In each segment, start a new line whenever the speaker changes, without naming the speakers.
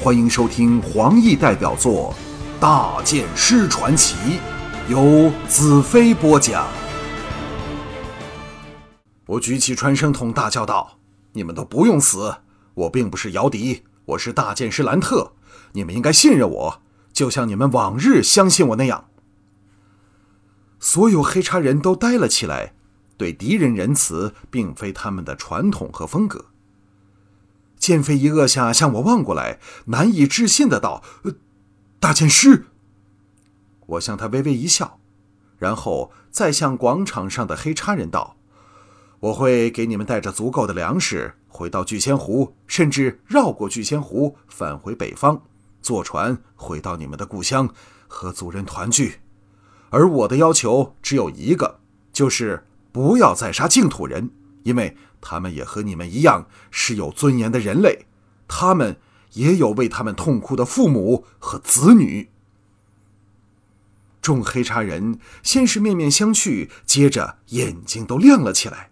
欢迎收听黄奕代表作《大剑师传奇》，由子飞播讲。我举起传声筒，大叫道：“你们都不用死！我并不是姚笛，我是大剑师兰特。你们应该信任我，就像你们往日相信我那样。”所有黑叉人都呆了起来，对敌人仁慈并非他们的传统和风格。剑飞一愕下，向我望过来，难以置信的道：“呃大剑师。”我向他微微一笑，然后再向广场上的黑叉人道：“我会给你们带着足够的粮食，回到聚仙湖，甚至绕过聚仙湖返回北方，坐船回到你们的故乡，和族人团聚。而我的要求只有一个，就是不要再杀净土人，因为……”他们也和你们一样是有尊严的人类，他们也有为他们痛哭的父母和子女。众黑茶人先是面面相觑，接着眼睛都亮了起来，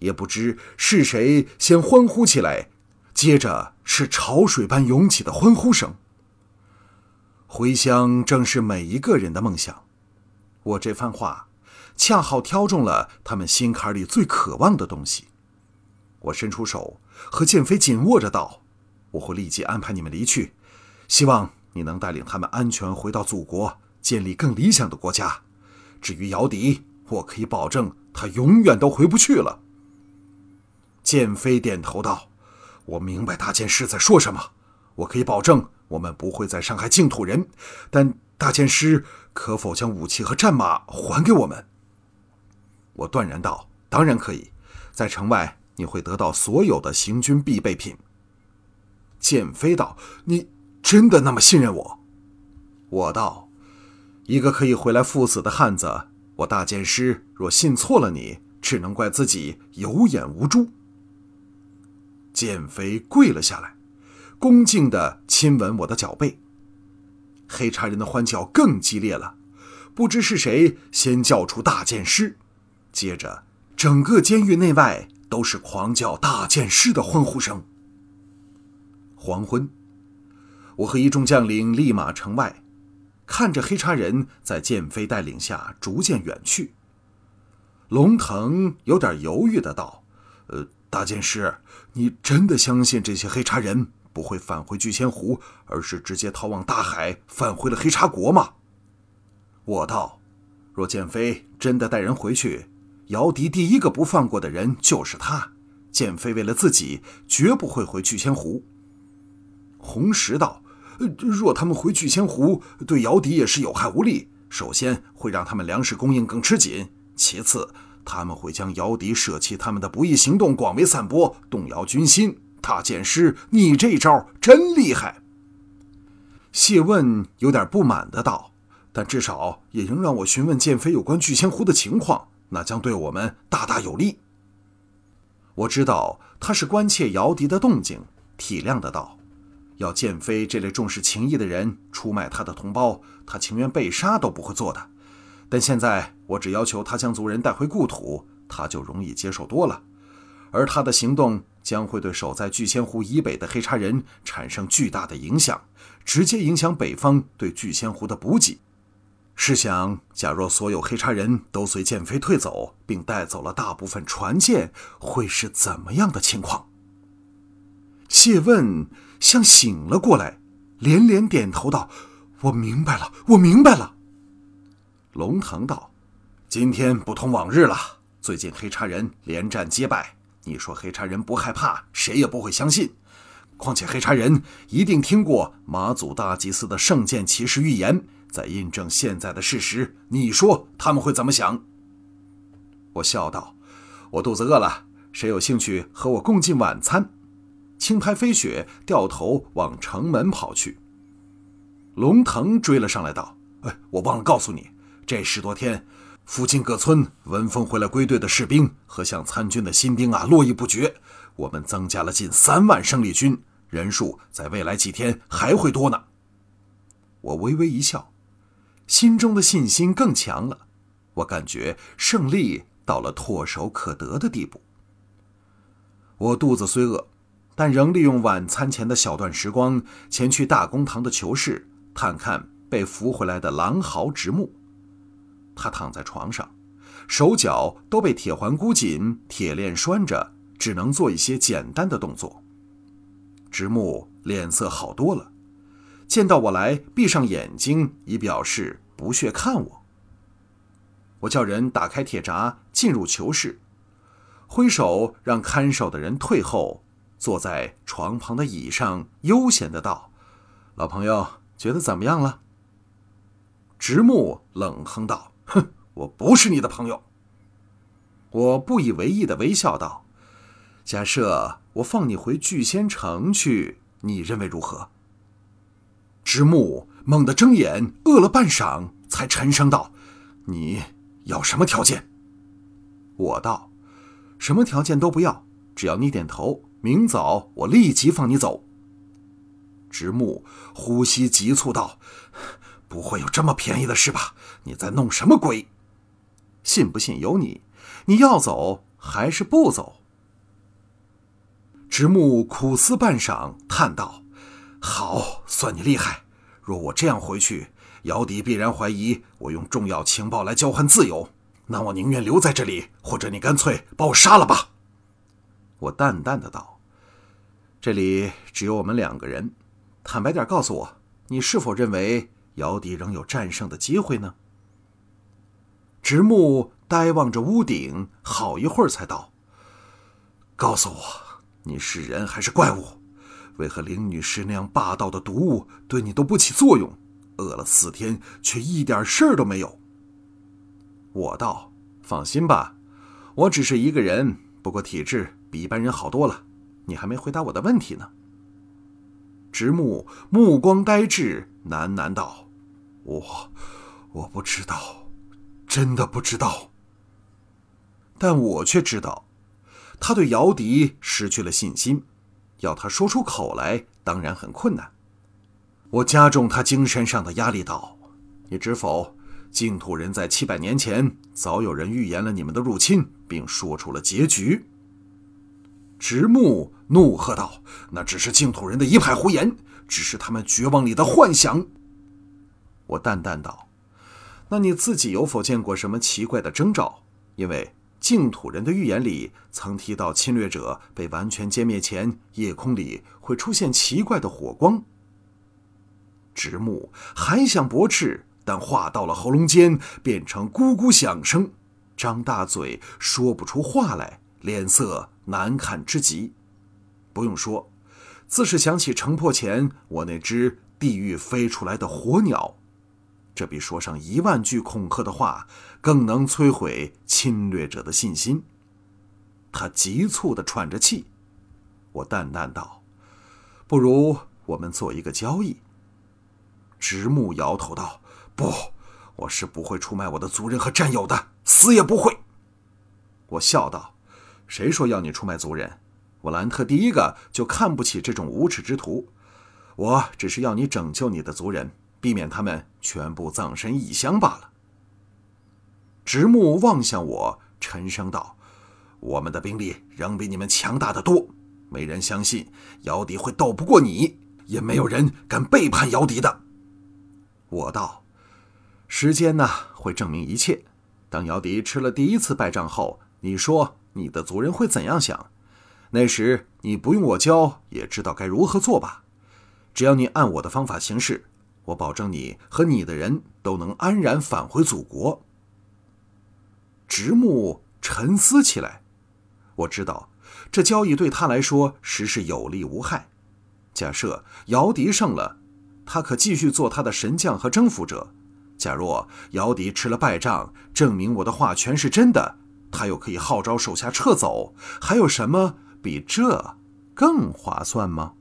也不知是谁先欢呼起来，接着是潮水般涌起的欢呼声。回乡正是每一个人的梦想，我这番话恰好挑中了他们心坎里最渴望的东西。我伸出手，和剑飞紧握着道：“我会立即安排你们离去，希望你能带领他们安全回到祖国，建立更理想的国家。至于姚笛，我可以保证他永远都回不去了。”剑飞点头道：“我明白大剑师在说什么，我可以保证我们不会再伤害净土人。但大剑师可否将武器和战马还给我们？”我断然道：“当然可以，在城外。”你会得到所有的行军必备品。剑飞道：“你真的那么信任我？”我道：“一个可以回来赴死的汉子，我大剑师若信错了你，只能怪自己有眼无珠。”剑飞跪了下来，恭敬地亲吻我的脚背。黑茶人的欢叫更激烈了，不知是谁先叫出“大剑师”，接着整个监狱内外。都是狂叫大剑师的欢呼声。黄昏，我和一众将领立马城外，看着黑叉人在剑飞带领下逐渐远去。龙腾有点犹豫的道：“呃，大剑师，你真的相信这些黑叉人不会返回聚仙湖，而是直接逃往大海，返回了黑叉国吗？”我道：“若剑飞真的带人回去。”姚笛第一个不放过的人就是他，剑飞为了自己绝不会回聚仙湖。红石道：“若他们回聚仙湖，对姚笛也是有害无利。首先会让他们粮食供应更吃紧，其次他们会将姚笛舍弃他们的不义行动广为散播，动摇军心。大剑师，你这招真厉害。”谢问有点不满的道：“但至少也应让我询问剑飞有关聚仙湖的情况。”那将对我们大大有利。我知道他是关切姚笛的动静，体谅的道：“要剑飞这类重视情义的人出卖他的同胞，他情愿被杀都不会做的。但现在我只要求他将族人带回故土，他就容易接受多了。而他的行动将会对守在聚仙湖以北的黑叉人产生巨大的影响，直接影响北方对聚仙湖的补给。”试想，假若所有黑叉人都随剑飞退走，并带走了大部分船舰，会是怎么样的情况？谢问像醒了过来，连连点头道：“我明白了，我明白了。”龙腾道：“今天不同往日了，最近黑叉人连战皆败，你说黑叉人不害怕，谁也不会相信。况且黑叉人一定听过马祖大祭司的圣剑骑士预言。”在印证现在的事实，你说他们会怎么想？我笑道：“我肚子饿了，谁有兴趣和我共进晚餐？”青拍飞雪掉头往城门跑去。龙腾追了上来，道：“哎，我忘了告诉你，这十多天，附近各村闻风回来归队的士兵和想参军的新兵啊，络绎不绝。我们增加了近三万生力军，人数在未来几天还会多呢。”我微微一笑。心中的信心更强了，我感觉胜利到了唾手可得的地步。我肚子虽饿，但仍利用晚餐前的小段时光，前去大公堂的囚室探看被扶回来的狼嚎直木。他躺在床上，手脚都被铁环箍紧，铁链拴着，只能做一些简单的动作。直木脸色好多了，见到我来，闭上眼睛，以表示不屑看我。我叫人打开铁闸，进入囚室，挥手让看守的人退后。坐在床旁的椅上，悠闲的道：“老朋友，觉得怎么样了？”直木冷哼道：“哼，我不是你的朋友。”我不以为意的微笑道：“假设我放你回聚仙城去，你认为如何？”直木猛地睁眼，饿了半晌，才沉声道：“你要什么条件？”我道：“什么条件都不要，只要你点头。”明早我立即放你走。直木呼吸急促道：“不会有这么便宜的事吧？你在弄什么鬼？信不信由你。你要走还是不走？”直木苦思半晌，叹道：“好，算你厉害。若我这样回去，姚迪必然怀疑我用重要情报来交换自由。那我宁愿留在这里，或者你干脆把我杀了吧。”我淡淡的道。这里只有我们两个人，坦白点告诉我，你是否认为姚笛仍有战胜的机会呢？直木呆望着屋顶，好一会儿才道：“告诉我，你是人还是怪物？为何林女士那样霸道的毒物对你都不起作用？饿了四天却一点事儿都没有。”我道：“放心吧，我只是一个人，不过体质比一般人好多了。”你还没回答我的问题呢。直木目光呆滞，喃喃道：“我，我不知道，真的不知道。但我却知道，他对姚笛失去了信心，要他说出口来，当然很困难。我加重他精神上的压力，道：你知否？净土人在七百年前，早有人预言了你们的入侵，并说出了结局。”直木怒喝道：“那只是净土人的一派胡言，只是他们绝望里的幻想。”我淡淡道：“那你自己有否见过什么奇怪的征兆？因为净土人的预言里曾提到，侵略者被完全歼灭前，夜空里会出现奇怪的火光。”直木还想驳斥，但话到了喉咙间，变成咕咕响声，张大嘴说不出话来，脸色。难看之极，不用说，自是想起城破前我那只地狱飞出来的火鸟，这比说上一万句恐吓的话更能摧毁侵略者的信心。他急促地喘着气，我淡淡道：“不如我们做一个交易。”直木摇头道：“不，我是不会出卖我的族人和战友的，死也不会。”我笑道。谁说要你出卖族人？我兰特第一个就看不起这种无耻之徒。我只是要你拯救你的族人，避免他们全部葬身异乡罢了。直木望向我，沉声道：“我们的兵力仍比你们强大的多，没人相信姚笛会斗不过你，也没有人敢背叛姚笛的。”我道：“时间呢，会证明一切。当姚笛吃了第一次败仗后，你说。”你的族人会怎样想？那时你不用我教，也知道该如何做吧？只要你按我的方法行事，我保证你和你的人都能安然返回祖国。直木沉思起来，我知道这交易对他来说实是有利无害。假设姚笛胜了，他可继续做他的神将和征服者；假若姚笛吃了败仗，证明我的话全是真的。他又可以号召手下撤走，还有什么比这更划算吗？